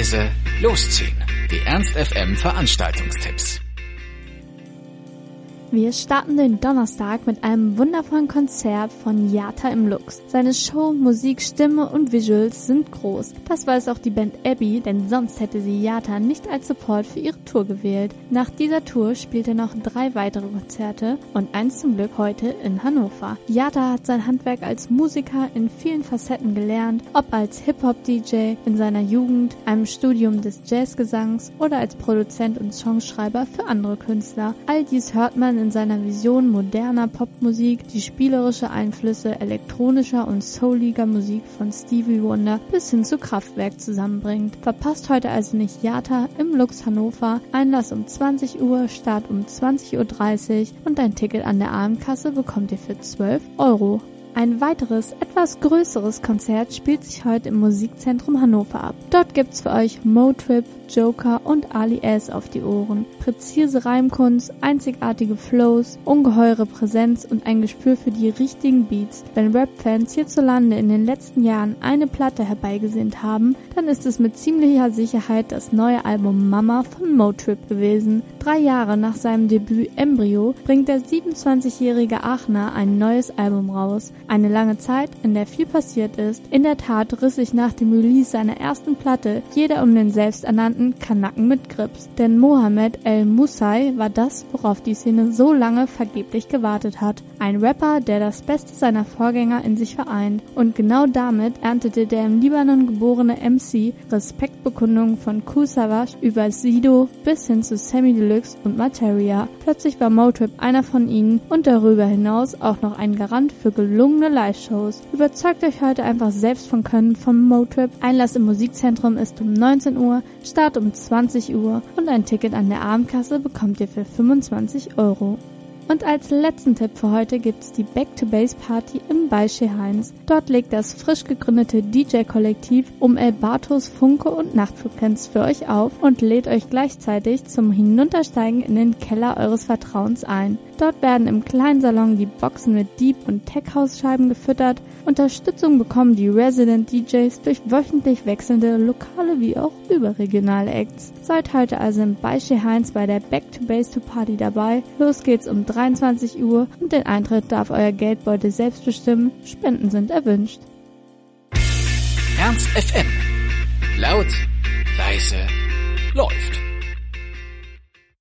leise, losziehen. Die Ernst FM Veranstaltungstipps. Wir starten den Donnerstag mit einem wundervollen Konzert von Yata im Lux. Seine Show, Musik, Stimme und Visuals sind groß. Das weiß auch die Band Abby, denn sonst hätte sie Yata nicht als Support für ihre Tour gewählt. Nach dieser Tour spielt er noch drei weitere Konzerte und eins zum Glück heute in Hannover. Yata hat sein Handwerk als Musiker in vielen Facetten gelernt, ob als Hip-Hop-DJ in seiner Jugend, einem Studium des Jazzgesangs oder als Produzent und Songschreiber für andere Künstler. All dies hört man in seiner Vision moderner Popmusik die spielerische Einflüsse elektronischer und souliger Musik von Stevie Wonder bis hin zu Kraftwerk zusammenbringt. Verpasst heute also nicht Yata im Lux Hannover. Einlass um 20 Uhr, Start um 20.30 Uhr und ein Ticket an der Abendkasse bekommt ihr für 12 Euro. Ein weiteres, etwas größeres Konzert spielt sich heute im Musikzentrum Hannover ab. Dort gibt's für euch Motrip, Joker und Ali S auf die Ohren. Präzise Reimkunst, einzigartige Flows, ungeheure Präsenz und ein Gespür für die richtigen Beats. Wenn Rap-Fans hierzulande in den letzten Jahren eine Platte herbeigesehnt haben, dann ist es mit ziemlicher Sicherheit das neue Album Mama von Motrip gewesen. Drei Jahre nach seinem Debüt Embryo bringt der 27-jährige Aachener ein neues Album raus. Eine lange Zeit, in der viel passiert ist. In der Tat riss sich nach dem Release seiner ersten Platte jeder um den selbsternannten Kanaken mit Grips. Denn Mohamed El Musai war das, worauf die Szene so lange vergeblich gewartet hat. Ein Rapper, der das Beste seiner Vorgänger in sich vereint. Und genau damit erntete der im Libanon geborene MC Respektbekundungen von Kool Savage über Sido bis hin zu Sammy Deluxe und Materia. Plötzlich war Motrip einer von ihnen und darüber hinaus auch noch ein Garant für gelungene Live-Shows. Überzeugt euch heute einfach selbst von Können vom Motrip. Einlass im Musikzentrum ist um 19 Uhr, Start um 20 Uhr und ein Ticket an der Abendkasse bekommt ihr für 25 Euro. Und als letzten Tipp für heute gibt's die Back to Base Party im Beische Heinz. Dort legt das frisch gegründete DJ-Kollektiv um El Bartos Funke und Nachtfrequenz für euch auf und lädt euch gleichzeitig zum Hinuntersteigen in den Keller eures Vertrauens ein. Dort werden im kleinen Salon die Boxen mit Deep- und Tech-House-Scheiben gefüttert. Unterstützung bekommen die Resident DJs durch wöchentlich wechselnde lokale wie auch überregionale Acts. Seid heute also im Beische Heinz bei der Back to Base to Party dabei. Los geht's um 23 Uhr und den Eintritt darf euer Geldbeutel selbst bestimmen. Spenden sind erwünscht. Ernst FM. Laut, leise, läuft.